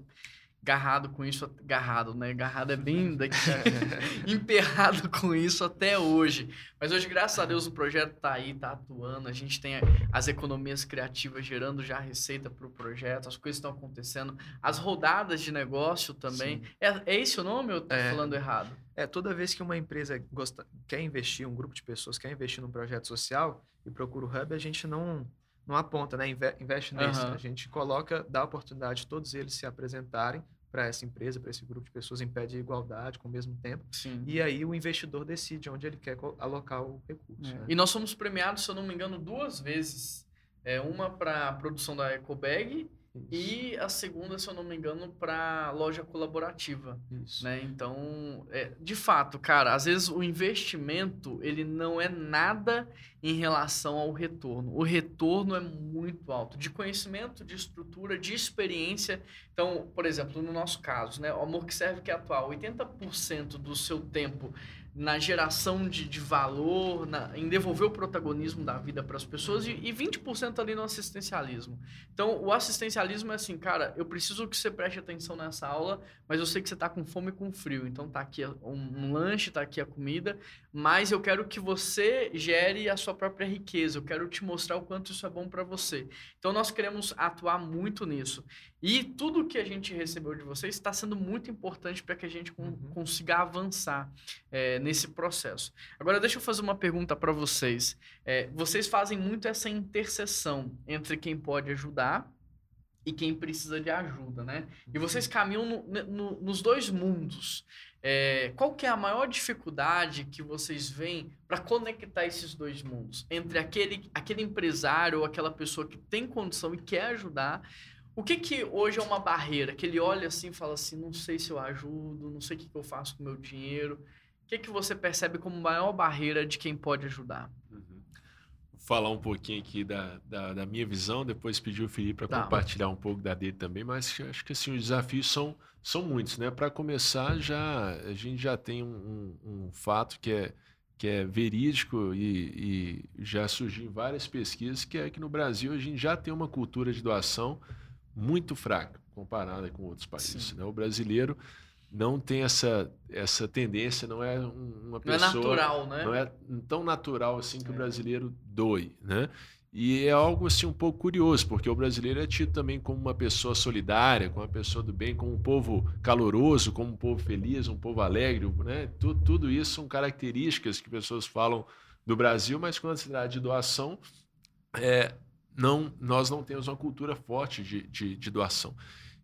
garrado com isso, garrado, né? Garrado é bem daqui, emperrado com isso até hoje. Mas hoje, graças a Deus, o projeto está aí, está atuando. A gente tem as economias criativas gerando já receita para o projeto, as coisas estão acontecendo. As rodadas de negócio também. É, é esse o nome ou eu estou é. falando errado? É, toda vez que uma empresa gosta, quer investir, um grupo de pessoas quer investir num projeto social e procura o Hub, a gente não não aponta, né? Investe nisso. Uhum. A gente coloca, dá a oportunidade de todos eles se apresentarem para essa empresa, para esse grupo de pessoas em pé de igualdade com o mesmo tempo. Sim. E aí o investidor decide onde ele quer alocar o recurso. É. Né? E nós fomos premiados, se eu não me engano, duas vezes. É, uma para a produção da EcoBag e a segunda, se eu não me engano, para loja colaborativa. Isso. Né? Então, é, de fato, cara, às vezes o investimento ele não é nada em relação ao retorno. O retorno é muito alto, de conhecimento, de estrutura, de experiência. Então, por exemplo, no nosso caso, né, o Amor que Serve que é atual, 80% do seu tempo na geração de, de valor, na, em devolver o protagonismo da vida para as pessoas e, e 20% ali no assistencialismo. Então, o assistencialismo é assim, cara, eu preciso que você preste atenção nessa aula, mas eu sei que você está com fome e com frio. Então, tá aqui um, um lanche, tá aqui a comida, mas eu quero que você gere a sua própria riqueza. Eu quero te mostrar o quanto isso é bom para você. Então, nós queremos atuar muito nisso. E tudo que a gente recebeu de vocês está sendo muito importante para que a gente uhum. consiga avançar é, nesse processo. Agora, deixa eu fazer uma pergunta para vocês. É, vocês fazem muito essa interseção entre quem pode ajudar e quem precisa de ajuda, né? E vocês uhum. caminham no, no, nos dois mundos. É, qual que é a maior dificuldade que vocês veem para conectar esses dois mundos? Entre aquele, aquele empresário ou aquela pessoa que tem condição e quer ajudar, o que que hoje é uma barreira? Que ele olha assim e fala assim, não sei se eu ajudo, não sei o que, que eu faço com o meu dinheiro. O que que você percebe como maior barreira de quem pode ajudar? Uhum. Vou falar um pouquinho aqui da, da, da minha visão, depois pedir o Felipe para tá. compartilhar um pouco da dele também, mas acho que assim, os desafios são, são muitos, né? Para começar, já a gente já tem um, um, um fato que é que é verídico e, e, já surgiu em várias pesquisas, que é que no Brasil a gente já tem uma cultura de doação muito fraca comparada com outros países. Né? O brasileiro não tem essa, essa tendência, não é uma pessoa... Não é natural, né? Não é tão natural assim que é. o brasileiro doe, né? E é algo assim um pouco curioso, porque o brasileiro é tido também como uma pessoa solidária, como uma pessoa do bem, como um povo caloroso, como um povo feliz, um povo alegre, né? Tudo, tudo isso são características que pessoas falam do Brasil, mas quando se trata de doação, é, não, nós não temos uma cultura forte de, de, de, doação.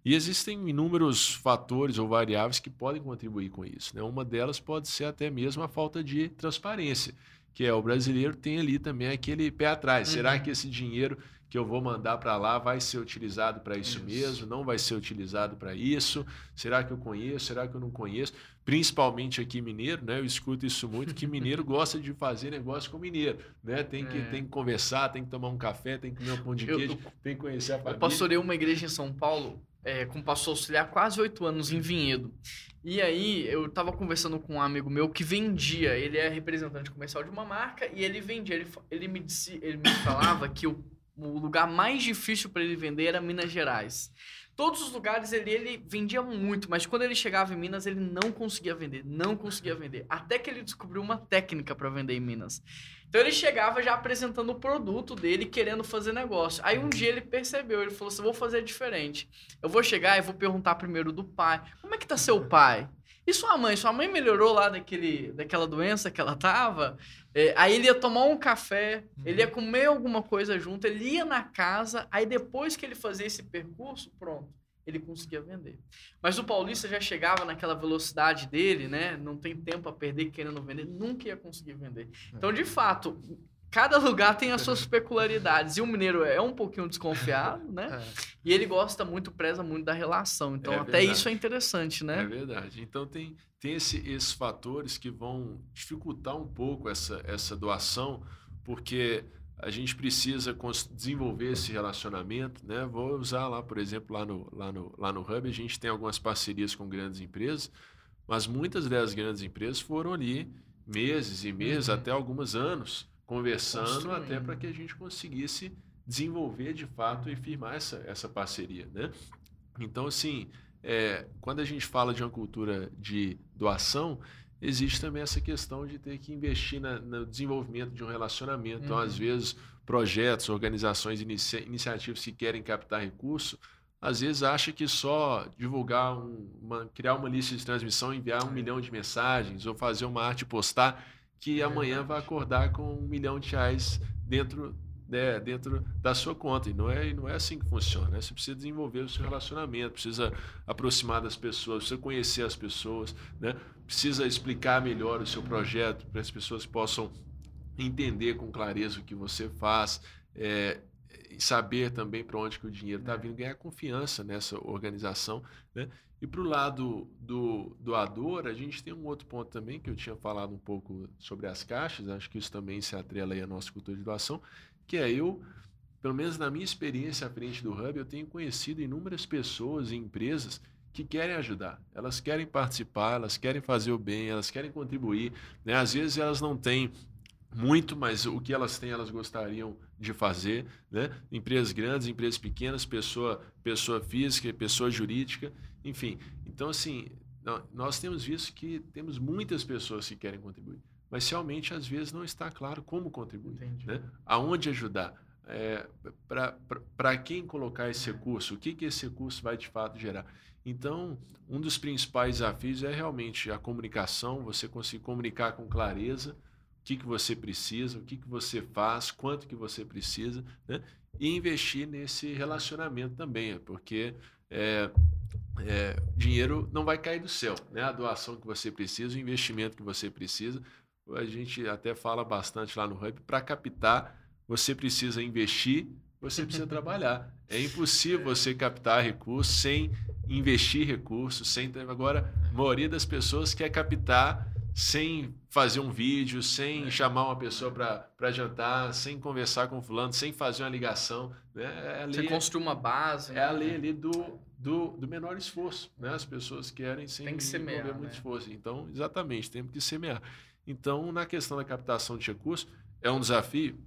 E existem inúmeros fatores ou variáveis que podem contribuir com isso. Né? Uma delas pode ser até mesmo a falta de transparência, que é o brasileiro tem ali também aquele pé atrás. Uhum. Será que esse dinheiro que eu vou mandar para lá vai ser utilizado para isso, isso, mesmo? Não vai ser utilizado para isso? Será que eu conheço? Será que eu não conheço? Principalmente aqui mineiro, né? Eu escuto isso muito que mineiro gosta de fazer negócio com mineiro, né? Tem que é. tem que conversar, tem que tomar um café, tem que comer um pão de queijo, eu, tem que conhecer a família. Eu pastorei uma igreja em São Paulo é, com pastor auxiliar quase oito anos em Vinhedo. E aí eu estava conversando com um amigo meu que vendia, ele é representante comercial de uma marca e ele vendia, ele, ele, me, disse, ele me falava que o o lugar mais difícil para ele vender era Minas Gerais. Todos os lugares ele, ele vendia muito, mas quando ele chegava em Minas, ele não conseguia vender, não conseguia vender. Até que ele descobriu uma técnica para vender em Minas. Então ele chegava já apresentando o produto dele, querendo fazer negócio. Aí um dia ele percebeu, ele falou assim: vou fazer diferente. Eu vou chegar e vou perguntar primeiro do pai: como é que tá seu pai? E sua mãe? Sua mãe melhorou lá daquele, daquela doença que ela tava? É, aí ele ia tomar um café, uhum. ele ia comer alguma coisa junto, ele ia na casa, aí depois que ele fazia esse percurso, pronto, ele conseguia vender. Mas o Paulista já chegava naquela velocidade dele, né? Não tem tempo a perder querendo vender, nunca ia conseguir vender. Então, de fato, cada lugar tem as suas peculiaridades. E o mineiro é um pouquinho desconfiado, né? É. E ele gosta muito, preza muito da relação. Então, é até isso é interessante, né? É verdade. Então, tem, tem esse, esses fatores que vão dificultar um pouco essa, essa doação, porque a gente precisa desenvolver esse relacionamento, né? Vou usar lá, por exemplo, lá no, lá no, lá no Hub, a gente tem algumas parcerias com grandes empresas, mas muitas dessas grandes empresas foram ali meses e meses, uhum. até alguns anos, conversando até para que a gente conseguisse desenvolver de fato e firmar essa, essa parceria, né? Então, assim, é, quando a gente fala de uma cultura de doação, existe também essa questão de ter que investir na, no desenvolvimento de um relacionamento. Uhum. Então, às uhum. vezes, projetos, organizações, inicia, iniciativas que querem captar recurso, às vezes acha que só divulgar, um, uma, criar uma lista de transmissão, enviar um é. milhão de mensagens ou fazer uma arte postar que é amanhã vai acordar com um milhão de reais dentro, né, dentro da sua conta. E não é, não é assim que funciona. Né? Você precisa desenvolver o seu relacionamento, precisa aproximar das pessoas, precisa conhecer as pessoas, né? precisa explicar melhor o seu projeto para as pessoas possam entender com clareza o que você faz. É, e saber também para onde que o dinheiro está é. vindo, ganhar confiança nessa organização. Né? E para o lado do doador, a gente tem um outro ponto também, que eu tinha falado um pouco sobre as caixas, acho que isso também se atrela aí à nossa cultura de doação, que é eu, pelo menos na minha experiência à frente do Hub, eu tenho conhecido inúmeras pessoas e empresas que querem ajudar, elas querem participar, elas querem fazer o bem, elas querem contribuir. Né? Às vezes elas não têm muito, mas o que elas têm, elas gostariam de fazer. Né? Empresas grandes, empresas pequenas, pessoa, pessoa física, pessoa jurídica. Enfim, então assim, nós temos visto que temos muitas pessoas que querem contribuir, mas realmente às vezes não está claro como contribuir, né? aonde ajudar, é, para quem colocar esse recurso, o que, que esse recurso vai de fato gerar. Então, um dos principais desafios é realmente a comunicação, você conseguir comunicar com clareza o que, que você precisa, o que, que você faz, quanto que você precisa, né? e investir nesse relacionamento também, porque é, é, dinheiro não vai cair do céu, né? A doação que você precisa, o investimento que você precisa. A gente até fala bastante lá no Hub, para captar, você precisa investir, você precisa trabalhar. É impossível você captar recursos sem investir recursos, sem agora a maioria das pessoas quer captar sem fazer um vídeo, sem é. chamar uma pessoa para jantar, sem conversar com fulano, sem fazer uma ligação. Né? É lei, Você construir uma base. É a lei ali do, do, do menor esforço. Né? As pessoas querem sem tem que semear, muito né? esforço. Então, exatamente, temos que semear. Então, na questão da captação de recursos, é um desafio?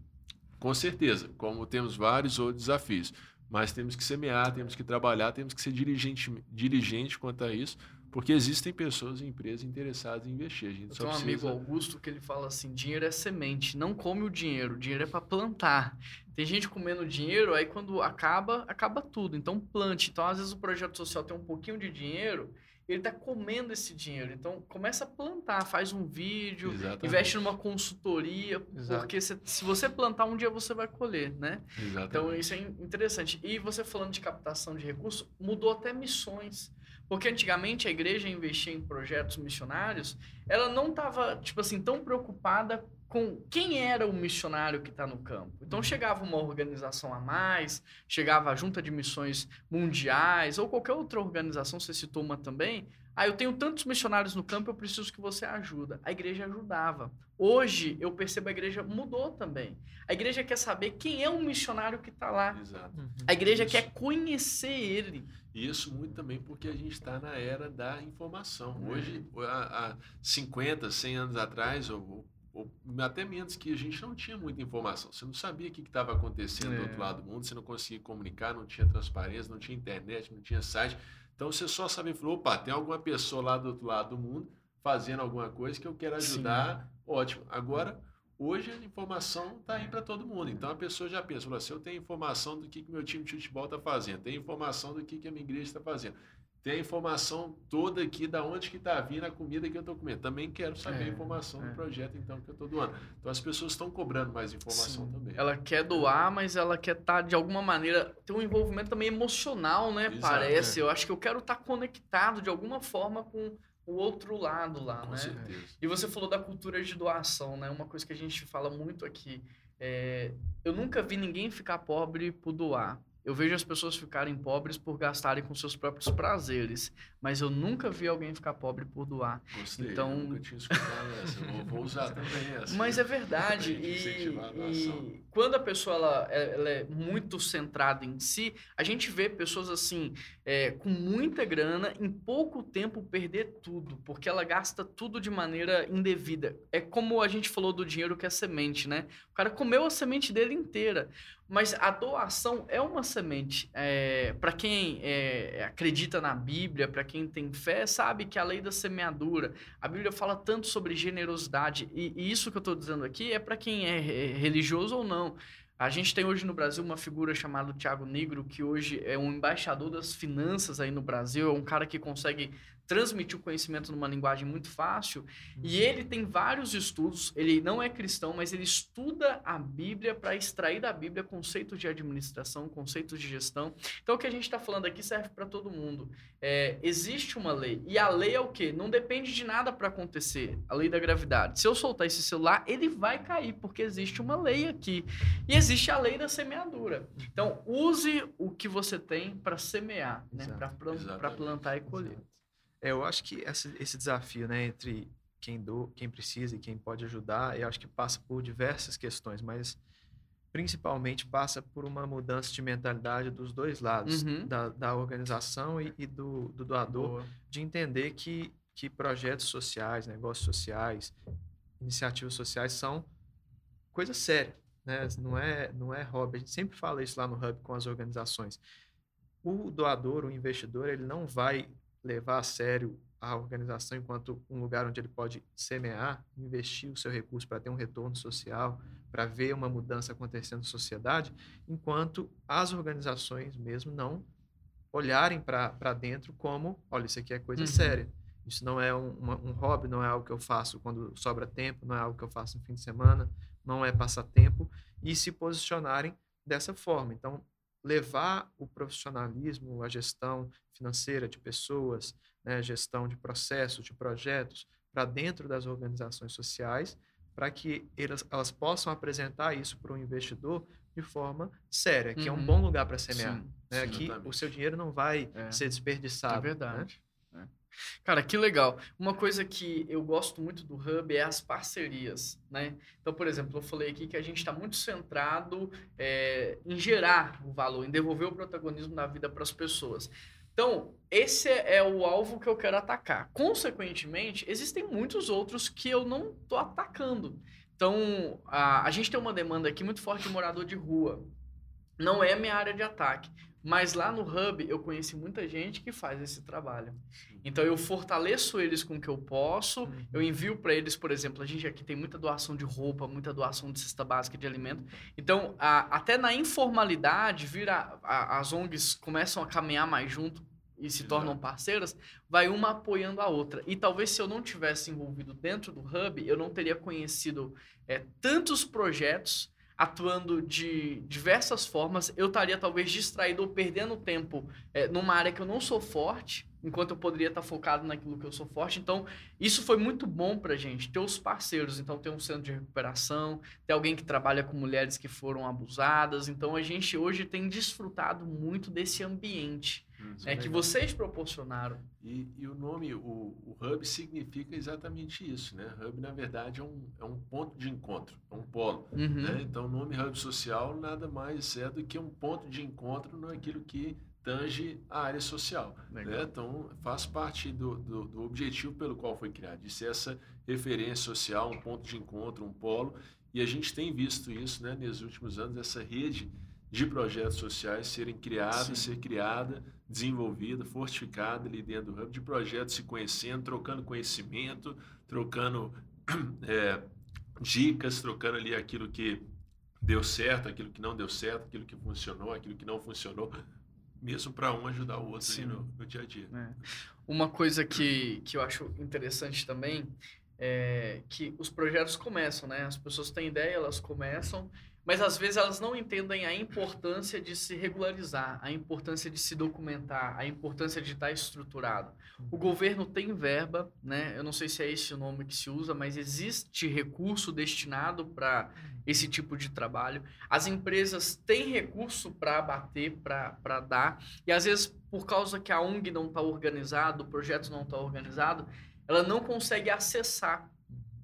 Com certeza, como temos vários outros desafios. Mas temos que semear, temos que trabalhar, temos que ser diligente, diligente quanto a isso, porque existem pessoas e empresas interessadas em investir. A gente Eu tenho um precisa... amigo Augusto que ele fala assim: dinheiro é semente, não come o dinheiro, o dinheiro é para plantar. Tem gente comendo dinheiro, aí quando acaba, acaba tudo. Então plante. Então, às vezes, o projeto social tem um pouquinho de dinheiro, ele está comendo esse dinheiro. Então, começa a plantar, faz um vídeo, Exatamente. investe numa consultoria, Exato. porque se, se, você plantar, um dia você vai colher, né? Exatamente. Então, isso é interessante. E você falando de captação de recursos, mudou até missões. Porque antigamente a igreja investia em projetos missionários, ela não estava, tipo assim, tão preocupada com quem era o missionário que está no campo. Então uhum. chegava uma organização a mais, chegava a junta de missões mundiais ou qualquer outra organização, você citou uma também. Ah, eu tenho tantos missionários no campo, eu preciso que você ajuda. A igreja ajudava. Hoje eu percebo a igreja mudou também. A igreja quer saber quem é o missionário que está lá. Exato. Uhum. A igreja Isso. quer conhecer ele. Isso muito também porque a gente está na era da informação. É. Hoje, há, há 50, 100 anos atrás, ou, ou, até menos que a gente não tinha muita informação. Você não sabia o que estava acontecendo é. do outro lado do mundo, você não conseguia comunicar, não tinha transparência, não tinha internet, não tinha site. Então você só sabia, falou, opa, tem alguma pessoa lá do outro lado do mundo fazendo alguma coisa que eu quero ajudar, Sim. ótimo. Agora Hoje a informação está aí para todo mundo. Então a pessoa já pensa, assim, eu tenho informação do que, que meu time de futebol está fazendo, tenho informação do que, que a minha igreja está fazendo. Ter a informação toda aqui da onde que está vindo a comida que eu estou comendo. Também quero saber é, a informação é. do projeto então que eu estou doando. Então as pessoas estão cobrando mais informação Sim. também. Ela quer doar, mas ela quer estar tá, de alguma maneira ter um envolvimento também emocional, né? Exato, Parece. É. Eu acho que eu quero estar tá conectado de alguma forma com o outro lado lá, com né? Certeza. E você falou da cultura de doação, né? Uma coisa que a gente fala muito aqui. É, eu nunca vi ninguém ficar pobre por doar. Eu vejo as pessoas ficarem pobres por gastarem com seus próprios prazeres, mas eu nunca vi alguém ficar pobre por doar. Gostei, então, eu nunca tinha escutado essa. Eu vou, usar também essa. Mas é verdade. e, e quando a pessoa ela, ela, é muito centrada em si, a gente vê pessoas assim, é, com muita grana, em pouco tempo perder tudo, porque ela gasta tudo de maneira indevida. É como a gente falou do dinheiro que é semente, né? O cara comeu a semente dele inteira. Mas a doação é uma semente. É, para quem é, acredita na Bíblia, para quem tem fé, sabe que a lei da semeadura. A Bíblia fala tanto sobre generosidade. E, e isso que eu estou dizendo aqui é para quem é religioso ou não. A gente tem hoje no Brasil uma figura chamada Tiago Negro, que hoje é um embaixador das finanças aí no Brasil, é um cara que consegue transmitir o conhecimento numa linguagem muito fácil. Uhum. E ele tem vários estudos, ele não é cristão, mas ele estuda a Bíblia para extrair da Bíblia conceitos de administração, conceitos de gestão. Então, o que a gente está falando aqui serve para todo mundo. É, existe uma lei. E a lei é o quê? Não depende de nada para acontecer. A lei da gravidade. Se eu soltar esse celular, ele vai cair, porque existe uma lei aqui. E existe a lei da semeadura. Então, use o que você tem para semear, né? para plantar e colher. Exato. É, eu acho que esse, esse desafio, né, entre quem do, quem precisa e quem pode ajudar, eu acho que passa por diversas questões, mas principalmente passa por uma mudança de mentalidade dos dois lados, uhum. da, da organização e, e do, do, doador, Boa. de entender que, que projetos sociais, negócios sociais, iniciativas sociais são coisa séria, né? Não é, não é hobby. A gente sempre fala isso lá no Hub com as organizações. O doador, o investidor, ele não vai levar a sério a organização enquanto um lugar onde ele pode semear, investir o seu recurso para ter um retorno social, para ver uma mudança acontecendo na sociedade, enquanto as organizações mesmo não olharem para dentro como, olha, isso aqui é coisa uhum. séria. Isso não é um, uma, um hobby, não é algo que eu faço quando sobra tempo, não é algo que eu faço no fim de semana, não é passatempo, e se posicionarem dessa forma. Então, levar o profissionalismo, a gestão financeira de pessoas, né, gestão de processos, de projetos, para dentro das organizações sociais, para que elas, elas possam apresentar isso para o investidor de forma séria, que uhum. é um uhum. bom lugar para semear. Sim, né? que o seu dinheiro não vai é. ser desperdiçado. É verdade. Né? Cara, que legal. Uma coisa que eu gosto muito do Hub é as parcerias, né? Então, por exemplo, eu falei aqui que a gente está muito centrado é, em gerar o valor, em devolver o protagonismo da vida para as pessoas. Então, esse é o alvo que eu quero atacar. Consequentemente, existem muitos outros que eu não estou atacando. Então, a, a gente tem uma demanda aqui muito forte de morador de rua. Não é minha área de ataque. Mas lá no Hub eu conheci muita gente que faz esse trabalho. Então eu fortaleço eles com o que eu posso, uhum. eu envio para eles, por exemplo, a gente aqui tem muita doação de roupa, muita doação de cesta básica de alimento. Então, a, até na informalidade, vira a, as ONGs começam a caminhar mais junto e se Exato. tornam parceiras, vai uma apoiando a outra. E talvez se eu não tivesse envolvido dentro do Hub, eu não teria conhecido é, tantos projetos atuando de diversas formas, eu estaria talvez distraído ou perdendo tempo é, numa área que eu não sou forte, enquanto eu poderia estar focado naquilo que eu sou forte. Então, isso foi muito bom para gente, ter os parceiros. Então, ter um centro de recuperação, ter alguém que trabalha com mulheres que foram abusadas. Então, a gente hoje tem desfrutado muito desse ambiente é, é que vocês proporcionaram. E, e o nome, o, o, Hub, significa exatamente isso, né? Hub, na verdade, é um, é um ponto de encontro, é um polo. Uhum. Né? Então, o nome Hub Social nada mais é do que um ponto de encontro naquilo que tange a área social. Né? Então, faz parte do, do, do, objetivo pelo qual foi criado, de ser essa referência social, um ponto de encontro, um polo. E a gente tem visto isso né, nos últimos anos, essa rede de projetos sociais serem criados, ser criada, desenvolvida, fortificada ali dentro do Hub, de projetos se conhecendo, trocando conhecimento, trocando é, dicas, trocando ali aquilo que deu certo, aquilo que não deu certo, aquilo que funcionou, aquilo que não funcionou. mesmo para um ajudar o outro no, no, dia a dia. É. Uma coisa que, que eu acho interessante também é que os projetos começam, né? As pessoas têm ideia, elas começam, mas às vezes elas não entendem a importância de se regularizar, a importância de se documentar, a importância de estar estruturado. O governo tem verba, né? Eu não sei se é esse o nome que se usa, mas existe recurso destinado para esse tipo de trabalho. As empresas têm recurso para bater, para dar, e às vezes por causa que a ONG não está organizado, o projeto não está organizado, ela não consegue acessar,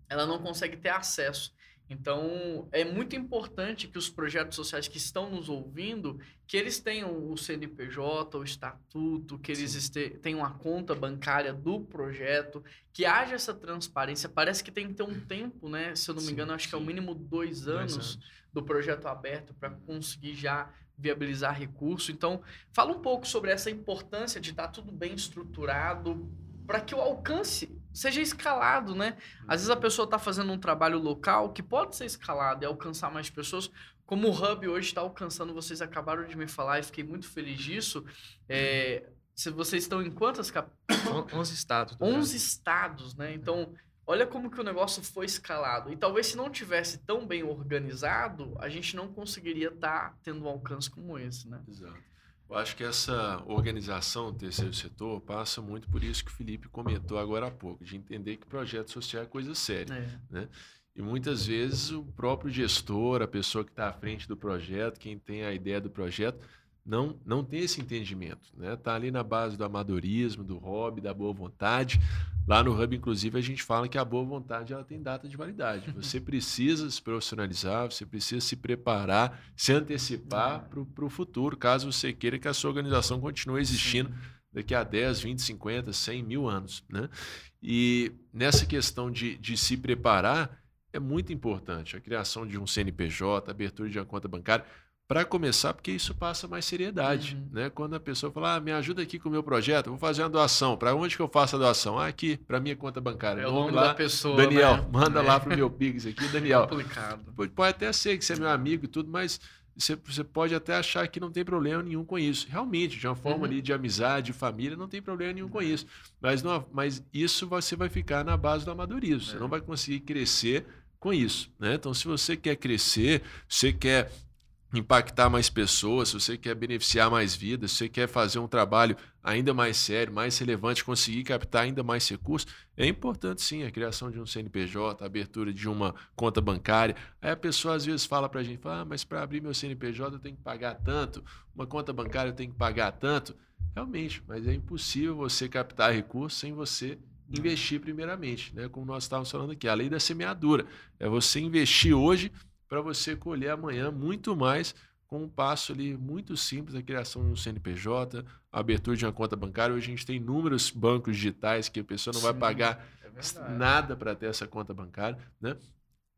ela não consegue ter acesso. Então, é muito importante que os projetos sociais que estão nos ouvindo, que eles tenham o CNPJ, o estatuto, que eles este, tenham a conta bancária do projeto, que haja essa transparência. Parece que tem que ter um tempo, né? Se eu não me engano, acho sim. que é o mínimo dois anos, dois anos. do projeto aberto para conseguir já viabilizar recurso. Então, fala um pouco sobre essa importância de estar tudo bem estruturado para que o alcance seja escalado, né? Às vezes a pessoa está fazendo um trabalho local que pode ser escalado e alcançar mais pessoas, como o Hub hoje está alcançando, vocês acabaram de me falar e fiquei muito feliz disso. É, se vocês estão em quantas capitais? 11 estados. 11 estados, né? Então, olha como que o negócio foi escalado. E talvez se não tivesse tão bem organizado, a gente não conseguiria estar tá tendo um alcance como esse, né? Exato. Eu acho que essa organização do terceiro setor passa muito por isso que o Felipe comentou agora há pouco, de entender que projeto social é coisa séria. É. Né? E muitas vezes o próprio gestor, a pessoa que está à frente do projeto, quem tem a ideia do projeto, não, não tem esse entendimento. Está né? Tá ali na base do amadorismo, do hobby, da boa vontade. Lá no Hub, inclusive, a gente fala que a boa vontade ela tem data de validade. Você precisa se profissionalizar, você precisa se preparar, se antecipar para o futuro, caso você queira que a sua organização continue existindo Sim. daqui a 10, 20, 50, 100 mil anos. Né? E nessa questão de, de se preparar, é muito importante a criação de um CNPJ, a abertura de uma conta bancária para começar, porque isso passa mais seriedade. Uhum. Né? Quando a pessoa fala, ah, me ajuda aqui com o meu projeto, vou fazer uma doação. Para onde que eu faço a doação? Ah, aqui, para minha conta bancária. É o nome lá, da pessoa. Daniel, né? manda é. lá para o meu Pix aqui, Daniel. Complicado. Pode, pode até ser que você é meu amigo e tudo, mas você, você pode até achar que não tem problema nenhum com isso. Realmente, de uma forma uhum. ali de amizade, de família, não tem problema nenhum com isso. Mas, não, mas isso você vai ficar na base do amadorismo. Você é. não vai conseguir crescer com isso. Né? Então, se você quer crescer, você quer impactar mais pessoas, se você quer beneficiar mais vidas, se você quer fazer um trabalho ainda mais sério, mais relevante, conseguir captar ainda mais recursos, é importante sim a criação de um CNPJ, a abertura de uma conta bancária. Aí a pessoa às vezes fala para a gente, ah, mas para abrir meu CNPJ eu tenho que pagar tanto, uma conta bancária eu tenho que pagar tanto. Realmente, mas é impossível você captar recursos sem você investir primeiramente, né? como nós estávamos falando aqui, a lei da semeadura. É você investir hoje para você colher amanhã muito mais com um passo ali muito simples, a criação de um CNPJ, a abertura de uma conta bancária. Hoje a gente tem inúmeros bancos digitais que a pessoa não Sim, vai pagar é nada para ter essa conta bancária. Né?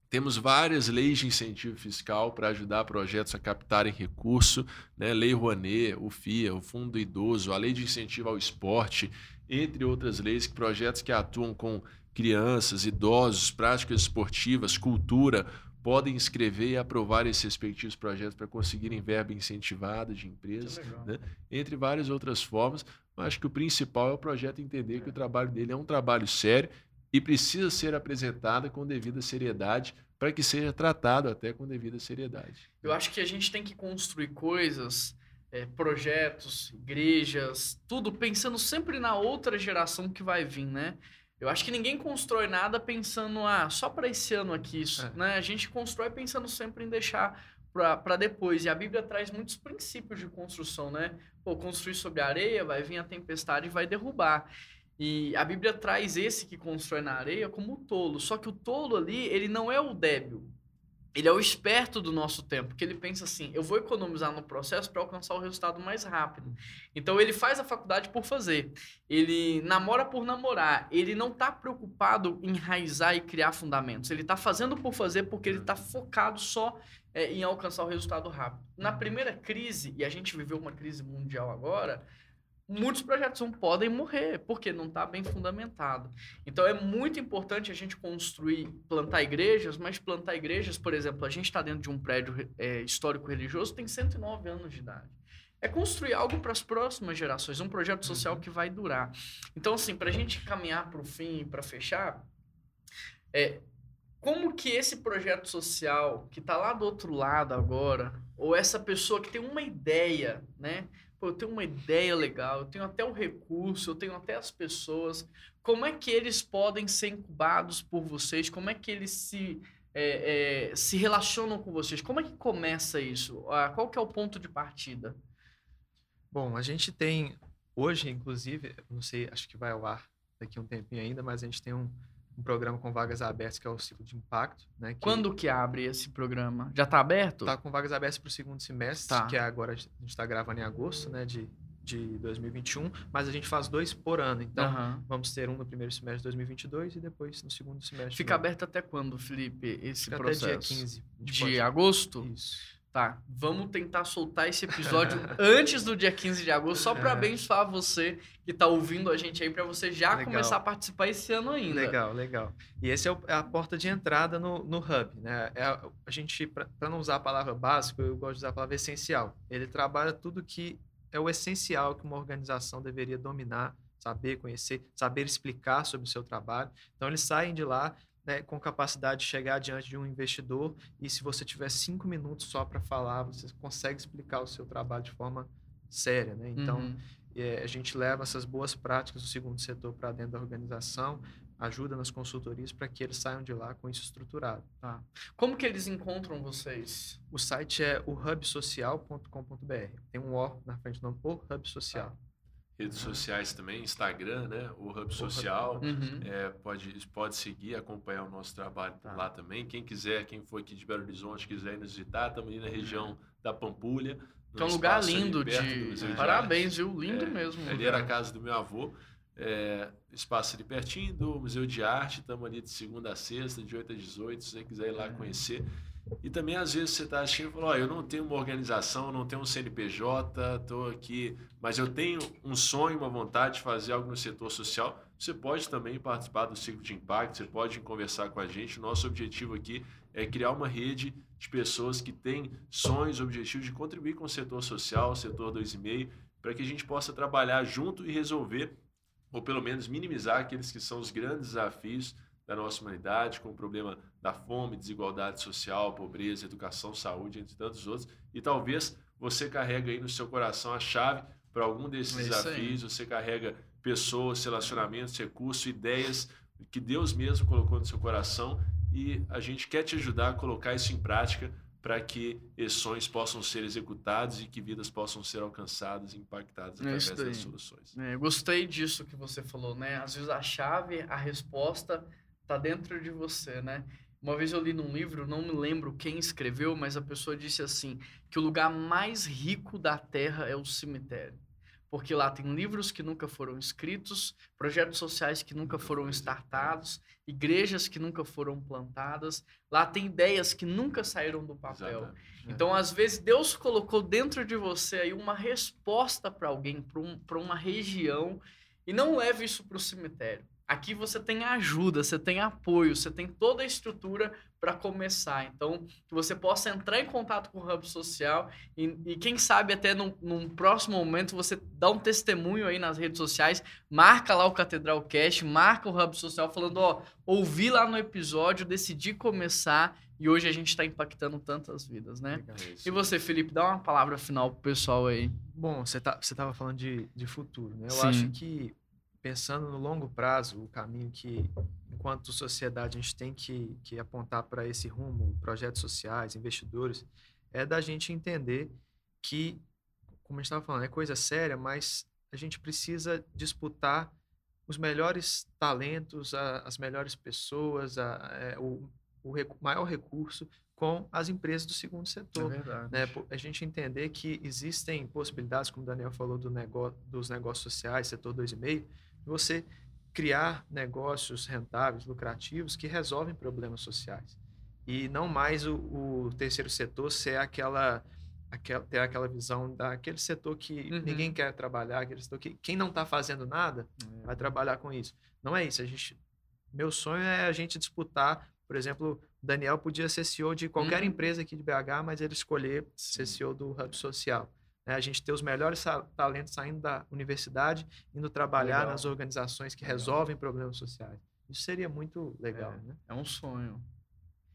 Temos várias leis de incentivo fiscal para ajudar projetos a captarem recurso, né? Lei Rouanet, o FIA, o Fundo Idoso, a Lei de Incentivo ao Esporte, entre outras leis, que projetos que atuam com crianças, idosos, práticas esportivas, cultura, podem escrever e aprovar esses respectivos projetos para conseguirem verba incentivada de empresas, né? entre várias outras formas. Mas acho que o principal é o projeto entender que o trabalho dele é um trabalho sério e precisa ser apresentado com devida seriedade para que seja tratado até com devida seriedade. Eu acho que a gente tem que construir coisas, é, projetos, igrejas, tudo pensando sempre na outra geração que vai vir, né? Eu acho que ninguém constrói nada pensando, ah, só para esse ano aqui. Isso, é. né? A gente constrói pensando sempre em deixar para depois. E a Bíblia traz muitos princípios de construção, né? Pô, construir sobre a areia, vai vir a tempestade e vai derrubar. E a Bíblia traz esse que constrói na areia como o tolo. Só que o tolo ali, ele não é o débil ele é o esperto do nosso tempo, porque ele pensa assim: eu vou economizar no processo para alcançar o resultado mais rápido. Então ele faz a faculdade por fazer, ele namora por namorar, ele não está preocupado em enraizar e criar fundamentos, ele está fazendo por fazer porque ele está focado só é, em alcançar o resultado rápido. Na primeira crise, e a gente viveu uma crise mundial agora, muitos projetos não podem morrer, porque não está bem fundamentado. Então é muito importante a gente construir, plantar igrejas, mas plantar igrejas, por exemplo, a gente está dentro de um prédio é, histórico religioso tem 109 anos de idade. é construir algo para as próximas gerações, um projeto social uhum. que vai durar. Então, assim, para a gente caminhar para o fim, para fechar, é, como que esse projeto social que está lá do outro lado agora, ou essa pessoa que tem uma ideia, né? Pô, eu tenho uma ideia legal, eu tenho até o recurso, eu tenho até as pessoas. Como é que eles podem ser incubados por vocês? Como é que eles se, é, é, se relacionam com vocês? Como é que começa isso? Ah, qual que é o ponto de partida? Bom, a gente tem hoje, inclusive, não sei, acho que vai ao ar daqui um tempinho ainda, mas a gente tem um, um programa com vagas abertas, que é o ciclo de impacto. Né, que Quando que abre esse programa? Já está aberto? Está com vagas abertas para o segundo semestre, tá. que é agora a gente está gravando em agosto né, de, de 2021, mas a gente faz dois por ano. Então, uhum. vamos ter um no primeiro semestre de 2022 e depois no segundo semestre. Fica aberto até quando, Felipe, esse Fica processo? Até dia 15 de pode... agosto? Isso. Tá, vamos tentar soltar esse episódio antes do dia 15 de agosto, só para é. abençoar você que está ouvindo a gente aí, para você já legal. começar a participar esse ano ainda. Legal, legal. E esse é, é a porta de entrada no, no Hub, né? É a, a gente, para não usar a palavra básico, eu gosto de usar a palavra essencial. Ele trabalha tudo que é o essencial que uma organização deveria dominar, saber, conhecer, saber explicar sobre o seu trabalho. Então, eles saem de lá né, com capacidade de chegar diante de um investidor e se você tiver cinco minutos só para falar, você consegue explicar o seu trabalho de forma séria, né? Então, uhum. é, a gente leva essas boas práticas do segundo setor para dentro da organização, ajuda nas consultorias para que eles saiam de lá com isso estruturado. Tá. Como que eles encontram vocês? O site é o hubsocial.com.br. Tem um O na frente do nome, o Hub Social. Tá redes uhum. sociais também, Instagram, né? O Hub Social. Uhum. É, pode, pode seguir, acompanhar o nosso trabalho tá. lá também. Quem quiser, quem for aqui de Belo Horizonte, quiser ir nos visitar, estamos ali na região uhum. da Pampulha. Que é um lugar lindo de. de Parabéns, viu? Lindo é, mesmo. Ali era a casa do meu avô. É, espaço ali pertinho do Museu de Arte, estamos ali de segunda a sexta, de 8 a 18, se você quiser ir lá uhum. conhecer. E também, às vezes, você está assistindo e fala: oh, eu não tenho uma organização, não tenho um CNPJ, estou aqui, mas eu tenho um sonho, uma vontade de fazer algo no setor social. Você pode também participar do ciclo de impacto, você pode conversar com a gente. Nosso objetivo aqui é criar uma rede de pessoas que têm sonhos, objetivos de contribuir com o setor social, o setor 2,5, para que a gente possa trabalhar junto e resolver, ou pelo menos minimizar aqueles que são os grandes desafios da nossa humanidade, com o problema da fome, desigualdade social, pobreza, educação, saúde, entre tantos outros. E talvez você carrega aí no seu coração a chave para algum desses é desafios, você carrega pessoas, relacionamentos, recursos, ideias que Deus mesmo colocou no seu coração e a gente quer te ajudar a colocar isso em prática para que esses sonhos possam ser executados e que vidas possam ser alcançadas e impactadas é através das soluções. É, gostei disso que você falou, né? Às vezes a chave, a resposta tá dentro de você, né? Uma vez eu li num livro, não me lembro quem escreveu, mas a pessoa disse assim, que o lugar mais rico da Terra é o cemitério. Porque lá tem livros que nunca foram escritos, projetos sociais que nunca foram startados, igrejas que nunca foram plantadas. Lá tem ideias que nunca saíram do papel. Exatamente. Então, às vezes, Deus colocou dentro de você aí uma resposta para alguém, para um, uma região, e não leve isso para o cemitério. Aqui você tem ajuda, você tem apoio, você tem toda a estrutura para começar. Então, que você possa entrar em contato com o Hub Social e, e quem sabe até num, num, próximo momento você dá um testemunho aí nas redes sociais, marca lá o Catedral Cast, marca o Hub Social falando, ó, ouvi lá no episódio, decidi começar e hoje a gente está impactando tantas vidas, né? E você, Felipe, dá uma palavra final pro pessoal aí. Bom, você tá, você tava falando de, de futuro, né? Eu Sim. acho que pensando no longo prazo, o caminho que, enquanto sociedade, a gente tem que, que apontar para esse rumo, projetos sociais, investidores, é da gente entender que, como a gente estava falando, é coisa séria, mas a gente precisa disputar os melhores talentos, a, as melhores pessoas, a, é, o, o maior recurso com as empresas do segundo setor. É verdade. Né? A gente entender que existem possibilidades, como o Daniel falou, do negócio, dos negócios sociais, setor 2,5, você criar negócios rentáveis, lucrativos, que resolvem problemas sociais. E não mais o, o terceiro setor ser aquela, aquela, ter aquela visão daquele setor que uhum. ninguém quer trabalhar, aquele setor que quem não está fazendo nada é. vai trabalhar com isso. Não é isso. A gente, meu sonho é a gente disputar, por exemplo, Daniel podia ser CEO de qualquer uhum. empresa aqui de BH, mas ele escolher Sim. ser CEO do Hub Social. Né? a gente ter os melhores talentos saindo da universidade, indo trabalhar legal. nas organizações que legal. resolvem problemas sociais. Isso seria muito legal, é, né? É um sonho.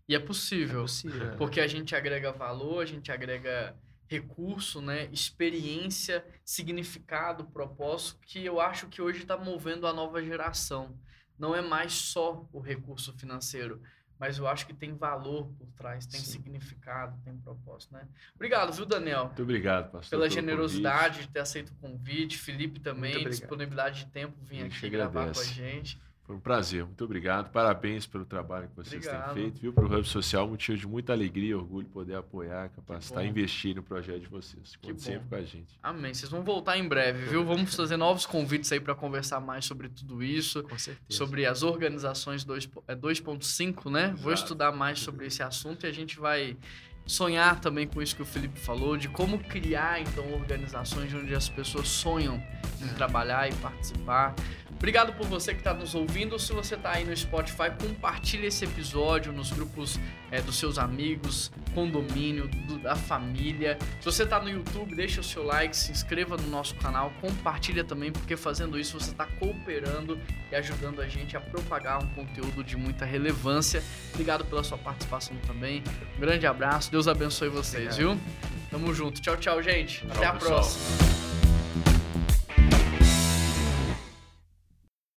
E é possível. É possível. Porque a gente agrega valor, a gente agrega recurso, né, experiência, significado, propósito, que eu acho que hoje está movendo a nova geração. Não é mais só o recurso financeiro, mas eu acho que tem valor por trás, tem Sim. significado, tem propósito, né? Obrigado, viu, Daniel? Muito obrigado, pastor. Pela generosidade convite. de ter aceito o convite, Felipe também, disponibilidade de tempo, vir aqui gravar com a gente. Foi um prazer, muito obrigado. Parabéns pelo trabalho que vocês obrigado. têm feito, viu? Para o Hub Social, motivo de muita alegria e orgulho poder apoiar, capacitar, investir no projeto de vocês. Conte sempre com a gente. Amém. Vocês vão voltar em breve, viu? Vamos fazer novos convites aí para conversar mais sobre tudo isso. Com certeza. Sobre as organizações 2.5, é, né? Exato. Vou estudar mais sobre esse assunto e a gente vai sonhar também com isso que o Felipe falou, de como criar então organizações onde as pessoas sonham em é. trabalhar e participar. Obrigado por você que está nos ouvindo. Se você está aí no Spotify, compartilhe esse episódio nos grupos é, dos seus amigos, condomínio, do, da família. Se você está no YouTube, deixa o seu like, se inscreva no nosso canal, compartilha também, porque fazendo isso você está cooperando e ajudando a gente a propagar um conteúdo de muita relevância. Obrigado pela sua participação também. Um grande abraço, Deus abençoe vocês, Obrigado. viu? Tamo junto. Tchau, tchau, gente. Tchau, Até a pessoal. próxima.